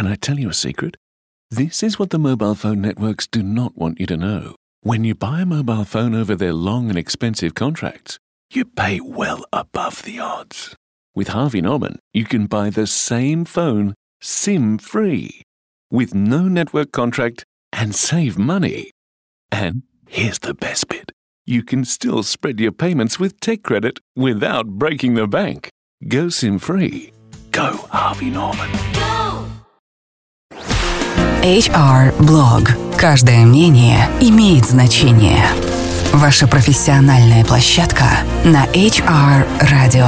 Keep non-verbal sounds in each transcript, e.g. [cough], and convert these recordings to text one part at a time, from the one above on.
Can I tell you a secret? This is what the mobile phone networks do not want you to know. When you buy a mobile phone over their long and expensive contracts, you pay well above the odds. With Harvey Norman, you can buy the same phone SIM free with no network contract and save money. And here's the best bit you can still spread your payments with tech credit without breaking the bank. Go SIM free. Go Harvey Norman. HR Blog. Каждое мнение имеет значение. Ваша профессиональная площадка на HR Radio.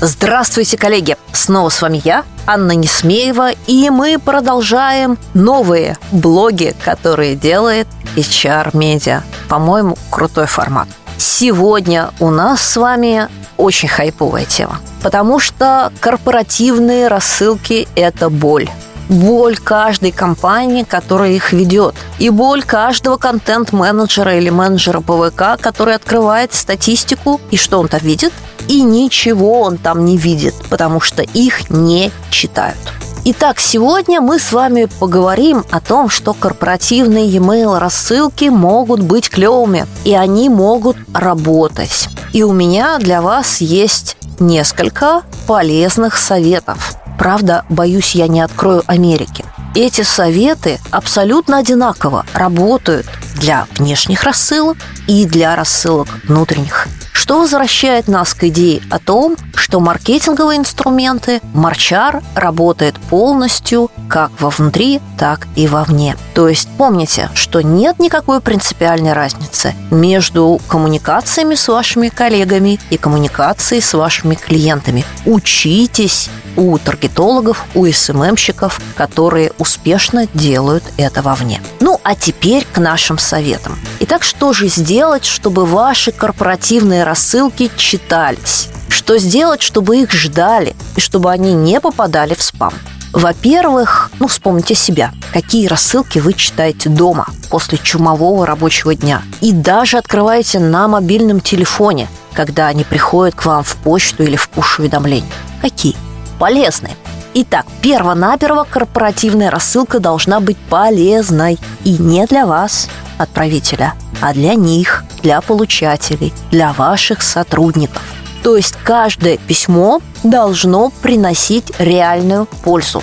Здравствуйте, коллеги! Снова с вами я, Анна Несмеева, и мы продолжаем новые блоги, которые делает HR Media. По-моему, крутой формат. Сегодня у нас с вами очень хайповая тема, потому что корпоративные рассылки – это боль боль каждой компании, которая их ведет, и боль каждого контент-менеджера или менеджера ПВК, который открывает статистику, и что он там видит? И ничего он там не видит, потому что их не читают. Итак, сегодня мы с вами поговорим о том, что корпоративные e-mail рассылки могут быть клевыми, и они могут работать. И у меня для вас есть несколько полезных советов. Правда, боюсь, я не открою Америки. Эти советы абсолютно одинаково работают для внешних рассылок и для рассылок внутренних. Что возвращает нас к идее о том, что маркетинговые инструменты Марчар работает полностью как вовнутри, так и вовне. То есть помните, что нет никакой принципиальной разницы между коммуникациями с вашими коллегами и коммуникацией с вашими клиентами. Учитесь у таргетологов, у СММщиков, которые успешно делают это вовне. Ну, а теперь к нашим советам. Итак, что же сделать, чтобы ваши корпоративные рассылки читались? Что сделать, чтобы их ждали и чтобы они не попадали в спам? Во-первых, ну, вспомните себя. Какие рассылки вы читаете дома после чумового рабочего дня? И даже открываете на мобильном телефоне, когда они приходят к вам в почту или в пуш-уведомления. Какие? Полезные. Итак, перво-наперво корпоративная рассылка должна быть полезной. И не для вас, отправителя, а для них, для получателей, для ваших сотрудников. То есть каждое письмо должно приносить реальную пользу.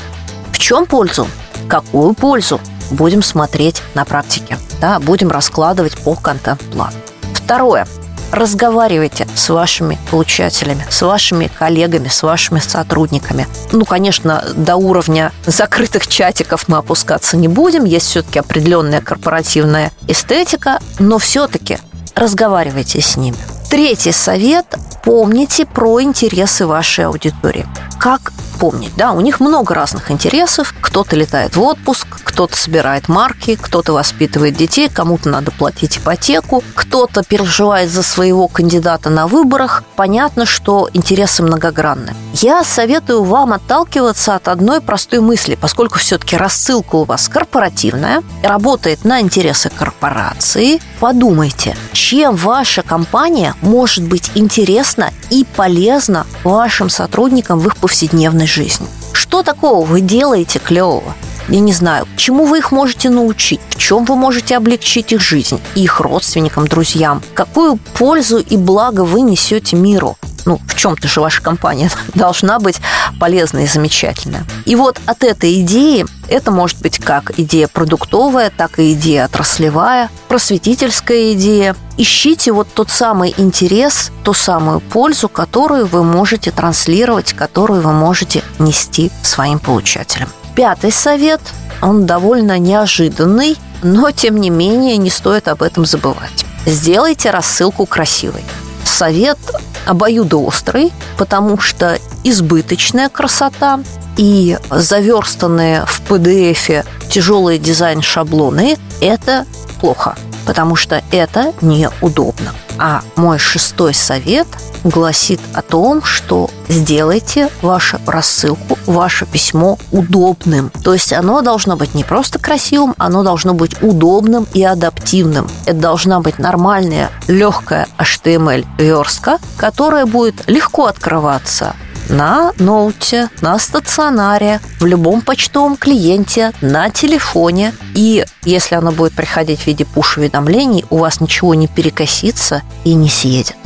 В чем пользу? Какую пользу? Будем смотреть на практике. Да, будем раскладывать по контент-плану. Второе. Разговаривайте с вашими получателями, с вашими коллегами, с вашими сотрудниками. Ну, конечно, до уровня закрытых чатиков мы опускаться не будем. Есть все-таки определенная корпоративная эстетика, но все-таки разговаривайте с ними. Третий совет – помните про интересы вашей аудитории. Как помнить, да, у них много разных интересов. Кто-то летает в отпуск, кто-то собирает марки, кто-то воспитывает детей, кому-то надо платить ипотеку, кто-то переживает за своего кандидата на выборах. Понятно, что интересы многогранны. Я советую вам отталкиваться от одной простой мысли, поскольку все-таки рассылка у вас корпоративная, работает на интересы корпорации. Подумайте, чем ваша компания может быть интересна и полезна вашим сотрудникам в их повседневной жизни. Что такого вы делаете клевого? я не знаю, чему вы их можете научить, в чем вы можете облегчить их жизнь, их родственникам, друзьям, какую пользу и благо вы несете миру. Ну, в чем-то же ваша компания [laughs] должна быть полезной и замечательная. И вот от этой идеи, это может быть как идея продуктовая, так и идея отраслевая, просветительская идея. Ищите вот тот самый интерес, ту самую пользу, которую вы можете транслировать, которую вы можете нести своим получателям. Пятый совет, он довольно неожиданный, но тем не менее не стоит об этом забывать. Сделайте рассылку красивой. Совет обоюдоострый, потому что избыточная красота и заверстанные в PDF тяжелые дизайн-шаблоны – это плохо, потому что это неудобно. А мой шестой совет гласит о том, что сделайте вашу рассылку, ваше письмо удобным. То есть оно должно быть не просто красивым, оно должно быть удобным и адаптивным. Это должна быть нормальная, легкая HTML-верстка, которая будет легко открываться на ноуте, на стационаре, в любом почтовом клиенте, на телефоне. И если оно будет приходить в виде пуш-уведомлений, у вас ничего не перекосится и не съедет.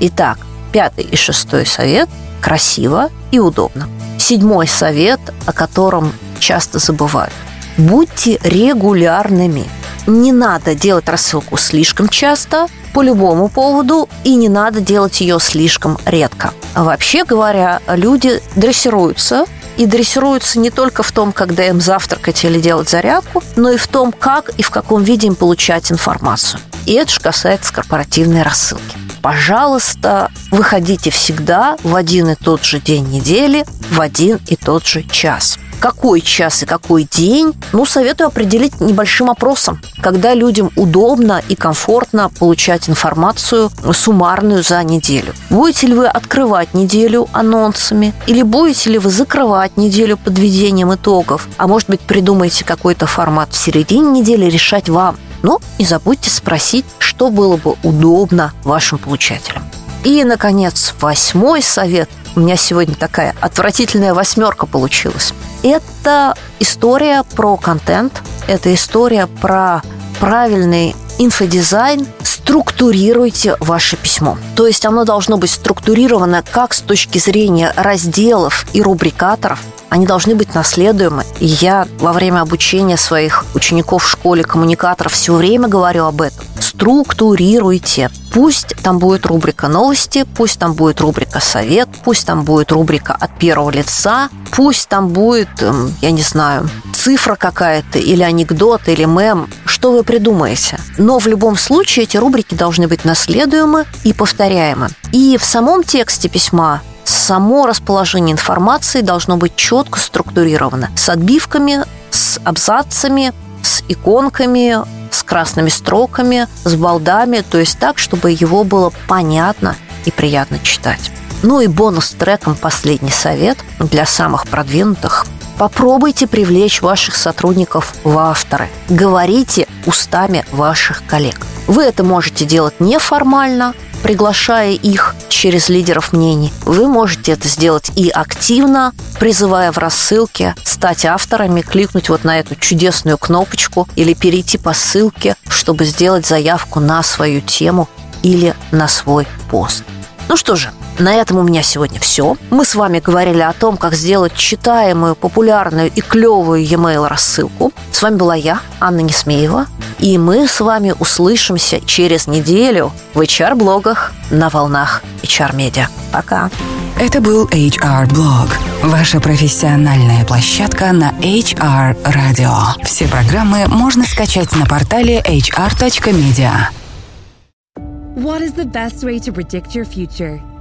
Итак, пятый и шестой совет – красиво и удобно. Седьмой совет, о котором часто забывают. Будьте регулярными. Не надо делать рассылку слишком часто, по любому поводу, и не надо делать ее слишком редко. Вообще говоря, люди дрессируются и дрессируются не только в том, когда им завтракать или делать зарядку, но и в том, как и в каком виде им получать информацию. И это же касается корпоративной рассылки. Пожалуйста, выходите всегда в один и тот же день недели, в один и тот же час какой час и какой день, ну, советую определить небольшим опросом, когда людям удобно и комфортно получать информацию суммарную за неделю. Будете ли вы открывать неделю анонсами или будете ли вы закрывать неделю подведением итогов, а может быть придумаете какой-то формат в середине недели решать вам. Но не забудьте спросить, что было бы удобно вашим получателям. И, наконец, восьмой совет. У меня сегодня такая отвратительная восьмерка получилась. Это история про контент, это история про правильный инфодизайн, структурируйте ваше письмо. То есть оно должно быть структурировано как с точки зрения разделов и рубрикаторов, они должны быть наследуемы. И я во время обучения своих учеников в школе коммуникаторов все время говорю об этом. Структурируйте. Пусть там будет рубрика новости, пусть там будет рубрика совет, пусть там будет рубрика от первого лица, пусть там будет, эм, я не знаю, цифра какая-то, или анекдот, или мем, что вы придумаете. Но в любом случае эти рубрики должны быть наследуемы и повторяемы. И в самом тексте письма само расположение информации должно быть четко структурировано с отбивками, с абзацами, с иконками, с красными строками, с балдами, то есть так, чтобы его было понятно и приятно читать. Ну и бонус-треком последний совет для самых продвинутых. Попробуйте привлечь ваших сотрудников в авторы. Говорите устами ваших коллег. Вы это можете делать неформально, приглашая их через лидеров мнений. Вы можете это сделать и активно, призывая в рассылке стать авторами, кликнуть вот на эту чудесную кнопочку или перейти по ссылке, чтобы сделать заявку на свою тему или на свой пост. Ну что же, на этом у меня сегодня все. Мы с вами говорили о том, как сделать читаемую, популярную и клевую e-mail рассылку. С вами была я, Анна Несмеева. И мы с вами услышимся через неделю в HR-блогах на волнах HR-медиа. Пока. Это был HR-блог. Ваша профессиональная площадка на HR-радио. Все программы можно скачать на портале hr.media. What is the best way to predict your future?